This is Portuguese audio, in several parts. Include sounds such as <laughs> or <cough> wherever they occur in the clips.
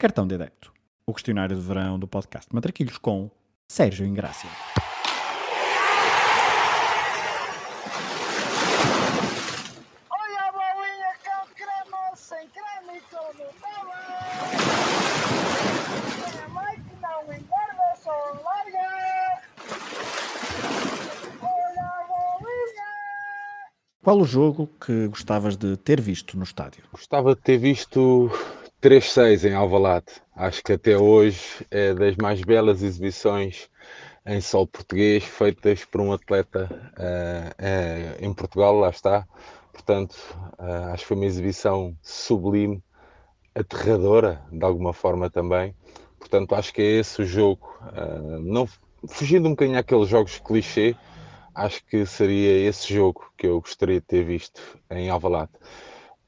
Cartão de Adepto, o questionário de verão do podcast Matraquilhos com Sérgio Ingrácia. Olha a bolinha com creme, sem creme e. A só larga. Olha a bolinha. Qual o jogo que gostavas de ter visto no estádio? Gostava de ter visto 3-6 em Alvalade. Acho que até hoje é das mais belas exibições em solo português feitas por um atleta eh, eh, em Portugal, lá está. Portanto, eh, acho que foi uma exibição sublime, aterradora de alguma forma também. Portanto, acho que é esse o jogo. não, fugindo um bocadinho àqueles jogos clichê, acho que seria esse jogo que eu gostaria de ter visto em Alvalade.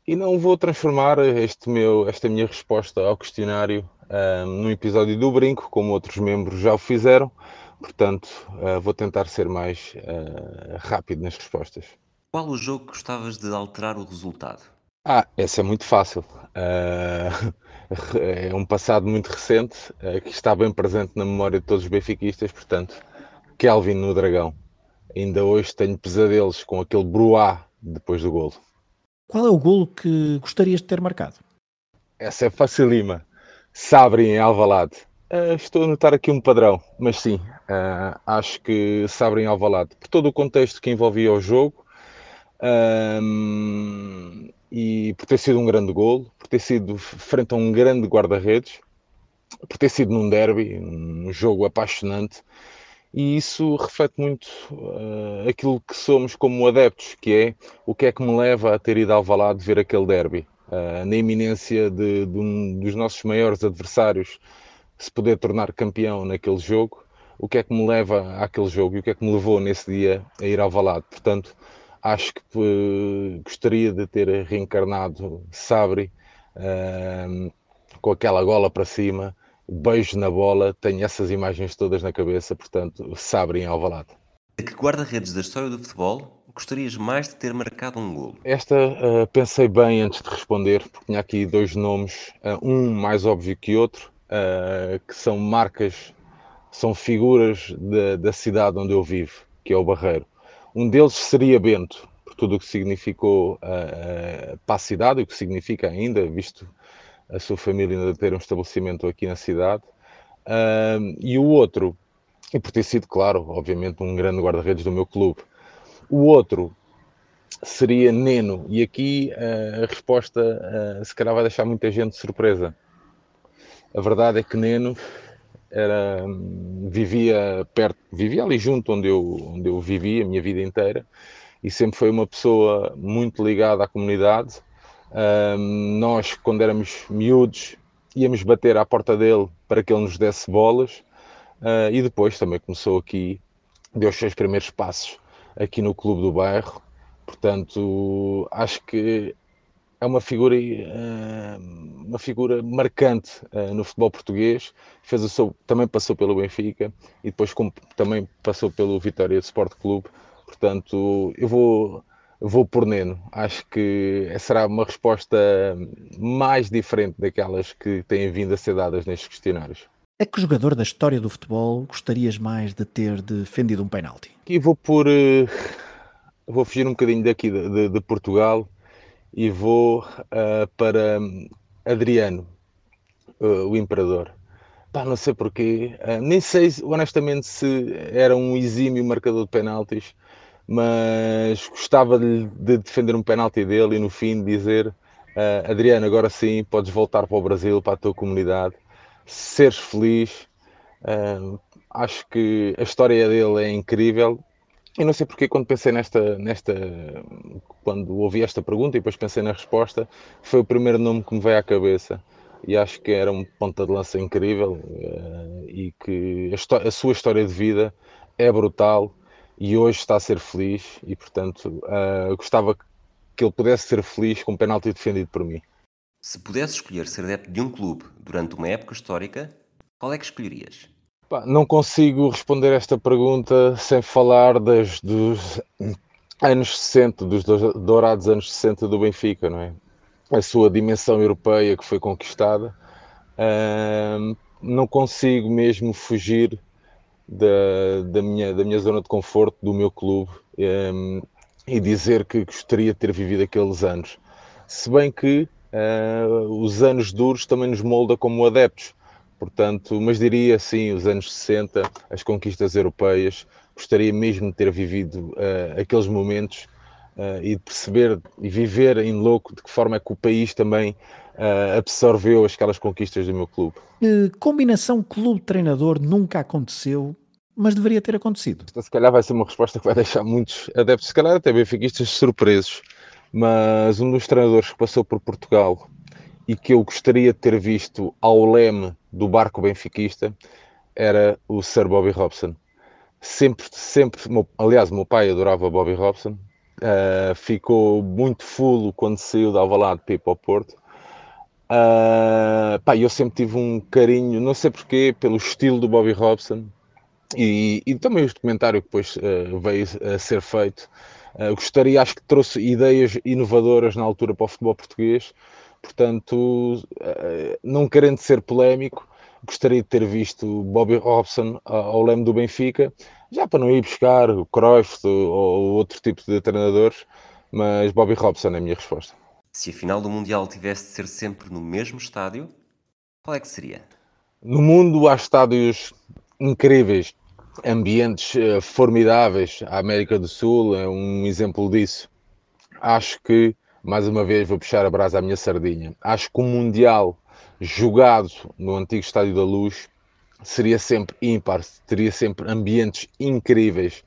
E não vou transformar este meu, esta minha resposta ao questionário ah, num episódio do brinco, como outros membros já o fizeram. Portanto, ah, vou tentar ser mais ah, rápido nas respostas. Qual o jogo que gostavas de alterar o resultado? Ah, essa é muito fácil. Ah, <laughs> é um passado muito recente que está bem presente na memória de todos os benfiquistas, portanto, Kelvin no Dragão. Ainda hoje tenho pesadelos com aquele bruá depois do golo. Qual é o golo que gostarias de ter marcado? Essa é facilima. Sabri em Alvalade. Ah, estou a notar aqui um padrão, mas sim, ah, acho que Sabri em Alvalade, por todo o contexto que envolvia o jogo, ahm, e por ter sido um grande golo, por ter sido frente a um grande guarda-redes, por ter sido num derby, um jogo apaixonante, e isso reflete muito ah, aquilo que somos como adeptos, que é o que é que me leva a ter ido a Alvalade ver aquele derby. Uh, na iminência de, de um dos nossos maiores adversários se poder tornar campeão naquele jogo, o que é que me leva àquele jogo e o que é que me levou nesse dia a ir ao Valado. Portanto, acho que uh, gostaria de ter reencarnado Sabri uh, com aquela gola para cima, beijo na bola, tenho essas imagens todas na cabeça, portanto, Sabri em Alvalade. A que guarda-redes da história do futebol gostarias mais de ter marcado um golo? Esta uh, pensei bem antes de responder, porque tinha aqui dois nomes, uh, um mais óbvio que outro, uh, que são marcas, são figuras de, da cidade onde eu vivo, que é o Barreiro. Um deles seria Bento, por tudo o que significou para a cidade e o que significa ainda, visto a sua família ainda ter um estabelecimento aqui na cidade. e o outro, e por ter sido, claro, obviamente, um grande guarda-redes do meu clube. O outro seria Neno, e aqui uh, a resposta uh, se calhar vai deixar muita gente surpresa. A verdade é que Neno era, vivia perto, vivia ali junto onde eu, onde eu vivi a minha vida inteira e sempre foi uma pessoa muito ligada à comunidade. Uh, nós, quando éramos miúdos, íamos bater à porta dele para que ele nos desse bolas e depois também começou aqui, deu os seus primeiros passos aqui no clube do bairro. Portanto, acho que é uma figura, uma figura marcante no futebol português. Fez o seu, também passou pelo Benfica e depois também passou pelo Vitória Sport Clube. Portanto, eu vou, vou por Neno. Acho que será uma resposta mais diferente daquelas que têm vindo a ser dadas nestes questionários. A que jogador da história do futebol gostarias mais de ter defendido um penalti? Aqui vou por. Uh, vou fugir um bocadinho daqui de, de, de Portugal e vou uh, para Adriano, uh, o Imperador. Pá, não sei porquê, nem sei honestamente se era um exímio marcador de penaltis, mas gostava de, de defender um penalti dele e no fim dizer: Adriano, agora sim podes voltar para o Brasil, para a tua comunidade seres feliz. Uh, acho que a história dele é incrível. E não sei porque quando pensei nesta, nesta, quando ouvi esta pergunta e depois pensei na resposta, foi o primeiro nome que me veio à cabeça. E acho que era um ponta de lança incrível uh, e que a, a, sua história de vida é brutal e hoje está a ser feliz e portanto uh, gostava que ele pudesse ser feliz com um penalti defendido por mim. Se pudesse escolher ser adepto de um clube durante uma época histórica, qual é que escolherias? Pá, não consigo responder esta pergunta sem falar das, dos anos 60, dos dourados anos 60 do Benfica, não é? A sua dimensão europeia que foi conquistada Uh, não consigo mesmo fugir da, da, minha, da minha zona de conforto, do meu clube, um, e dizer que gostaria de ter vivido aqueles anos. Se bem que uh, os anos duros também nos molda como adeptos. Portanto, mas diria sim, os anos 60, as conquistas europeias, gostaria mesmo de ter vivido uh, aqueles momentos uh, e de perceber e viver em louco de que forma é que o país também uh, absorveu aquelas conquistas do meu clube. combinação clube-treinador nunca aconteceu, mas deveria ter acontecido. Esta, se calhar vai ser uma resposta que vai deixar muitos adeptos, se calhar até benfiquistas, surpresos. Mas um dos treinadores que passou por Portugal e que eu gostaria de ter visto ao leme do barco benfiquista era o Sir Bobby Robson. Sempre, sempre, aliás, meu pai adorava Bobby Robson. Uh, ficou muito fulo quando saiu da Alvalade para ir para o Porto. Uh, pá, eu sempre tive um carinho, não sei porquê, pelo estilo do Bobby Robson e, e também o documentário que depois uh, veio a ser feito. Uh, gostaria, acho que trouxe ideias inovadoras na altura para o futebol português Portanto, não querendo ser polémico, gostaria de ter visto Bobby Robson ao leme do Benfica, já para não ir buscar o Cruyff ou outro tipo de treinadores, mas Bobby Robson é a minha resposta. Se a final do Mundial tivesse de ser sempre no mesmo estádio, qual é que seria? No mundo há estádios incríveis, ambientes eh, formidáveis. A América do Sul é um exemplo disso. Acho que mais uma vez vou puxar a brasa à minha sardinha. Acho que o Mundial jogado no antigo Estádio da Luz seria sempre ímpar, teria sempre ambientes incríveis.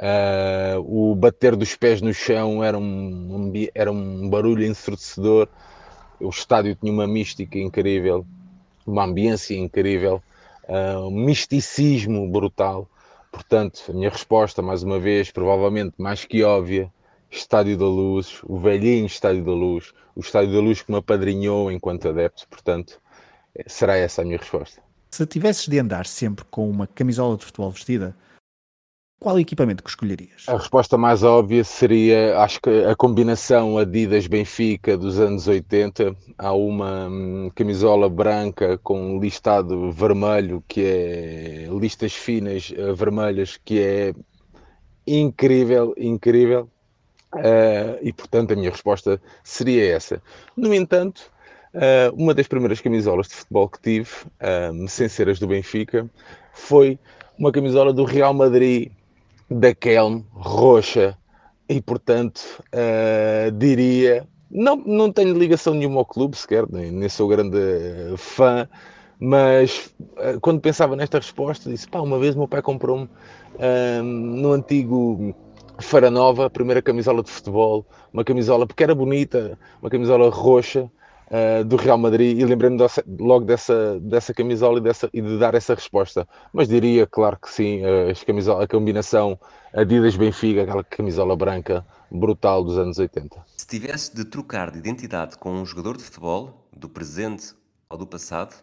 Uh, o bater dos pés no chão era um, era um barulho ensurdecedor. O estádio tinha uma mística incrível, uma ambiência incrível, uh, um misticismo brutal. Portanto, a minha resposta, mais uma vez, provavelmente mais que óbvia, Estádio da Luz, o velhinho Estádio da Luz, o Estádio da Luz que me apadrinhou enquanto adepto, portanto, será essa a minha resposta. Se tivesses de andar sempre com uma camisola de futebol vestida, qual equipamento que escolherias? A resposta mais óbvia seria, acho que a combinação Adidas-Benfica dos anos 80. Há uma hum, camisola branca com um listado vermelho, que é listas finas uh, vermelhas, que é incrível, incrível. Uh, e portanto a minha resposta seria essa. No entanto, uh, uma das primeiras camisolas de futebol que tive, uh, sem ser as do Benfica, foi uma camisola do Real Madrid da Kelm, roxa, e portanto diria. Não, não tenho ligação nenhuma ao clube sequer, nem, nem sou grande fã, mas quando pensava nesta resposta, disse: pá, uma vez meu pai comprou-me no antigo Feira Nova, a primeira camisola de futebol, uma camisola porque era bonita, uma camisola roxa uh, do Real Madrid e lembrei-me logo dessa, dessa camisola e, dessa, e de dar essa resposta. Mas diria, claro que sim, a, camisola, a combinação Adidas-Benfica, aquela camisola branca brutal dos anos 80. Se tivesse de trocar de identidade com um jogador de futebol, do presente ou do passado,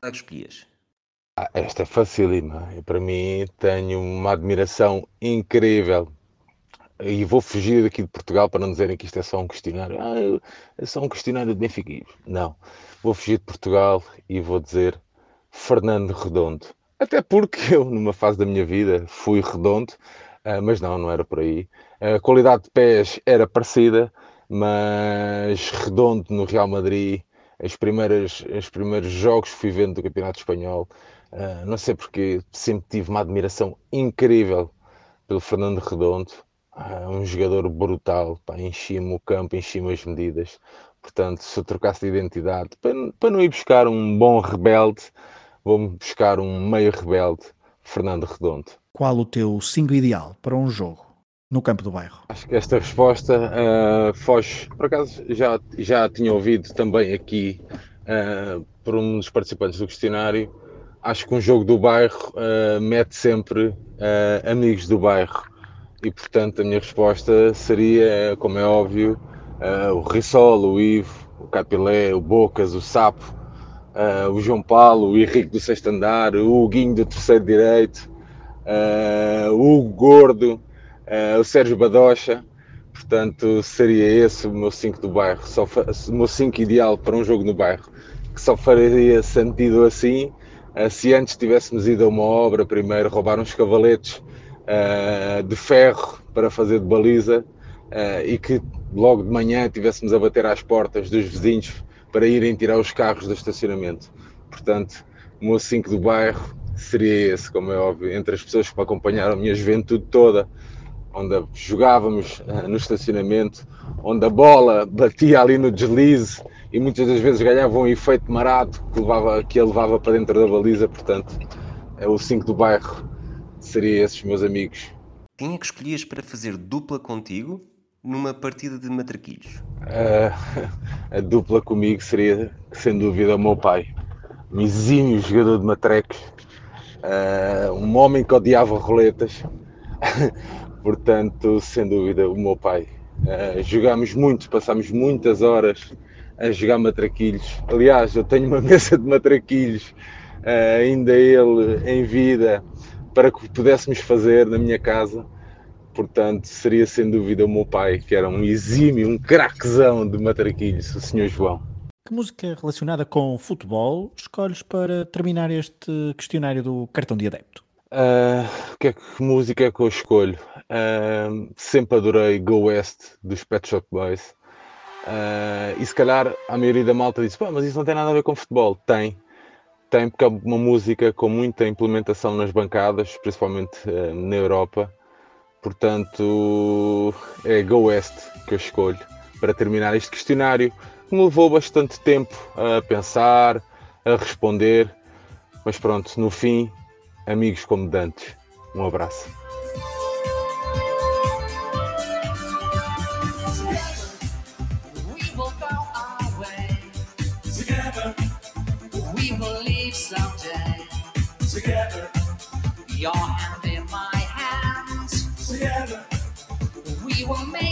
qual é que escolhias? Ah, esta é facílima. Eu, para mim, tenho uma admiração incrível. E vou fugir daqui de Portugal para não dizerem que isto é só um questionário. Ah, é só um questionário de Benfica. Não. Vou fugir de Portugal e vou dizer Fernando Redondo. Até porque <laughs> eu, numa fase da minha vida, fui redondo, ah, mas não, não era por aí. A qualidade de pés era parecida, mas redondo no Real Madrid, os primeiros jogos que fui vendo do Campeonato Espanhol, Uh, não sei porque sempre tive uma admiração incrível pelo Fernando Redondo, uh, um jogador brutal, enchia-me o campo, enchia-me as medidas. Portanto, se eu trocasse de identidade, para, para não ir buscar um bom rebelde, vou-me buscar um meio rebelde, Fernando Redondo. Qual o teu 5 ideal para um jogo no campo do bairro? Acho que esta resposta uh, foge. Por acaso já, já tinha ouvido também aqui uh, por um dos participantes do questionário acho que um jogo do bairro uh, mete sempre amigos do bairro e portanto a minha resposta seria, como é óbvio, uh, o Rissol, o Ivo, o Capilé, o Bocas, o Sapo, o João Paulo, o Henrique do sexto andar, o Huguinho do terceiro direito, o Hugo Gordo, o Sérgio Badocha. Portanto, seria esse o meu 5 do bairro, só o meu 5 ideal para um jogo no bairro. que só faria sentido assim uh, se antes tivéssemos ido a uma obra primeiro roubar uns cavaletes uh, de ferro para fazer de baliza uh, e que logo de manhã tivéssemos a bater às portas dos vizinhos para irem tirar os carros do estacionamento. Portanto, o meu 5 do bairro seria esse, como é óbvio, entre as pessoas que me acompanharam a minha juventude toda, onde jogávamos uh, no estacionamento, onde a bola batia ali no deslize e muitas das vezes ganhava um efeito marado que, levava, que a levava para dentro da baliza, portanto, é o 5 do bairro seria esses meus amigos. Quem é que escolhias para fazer dupla contigo numa partida de matraquilhos? Uh, <laughs> a dupla comigo seria, sem dúvida, o meu pai. Um exímio jogador de matrecos, uh, um homem que odiava roletas. <laughs> Portanto, sem dúvida, o meu pai. Uh, jogámos muito, passámos muitas horas a jogar matraquilhos. Aliás, eu tenho uma <laughs> mesa de matraquilhos, ainda ele em vida, para que pudéssemos fazer na minha casa. Portanto, seria sem dúvida o meu pai, que era um exímio, um craquezão de matraquilhos, o Sr. João. Que música relacionada com futebol escolhes para terminar este questionário do cartão de adepto? Uh, que, é que música é que eu escolho? Uh, sempre adorei Go West dos Pet Shop Boys. Uh, e se calhar a maioria da malta disse: mas isso não tem nada a ver com futebol. Tem, tem porque é uma música com muita implementação nas bancadas, principalmente uh, na Europa. Portanto, é Go West que eu escolho para terminar este questionário, que me levou bastante tempo a pensar, a responder. Mas pronto, no fim, amigos como Dantes. Um abraço. Your hand in my hands. Together, we will make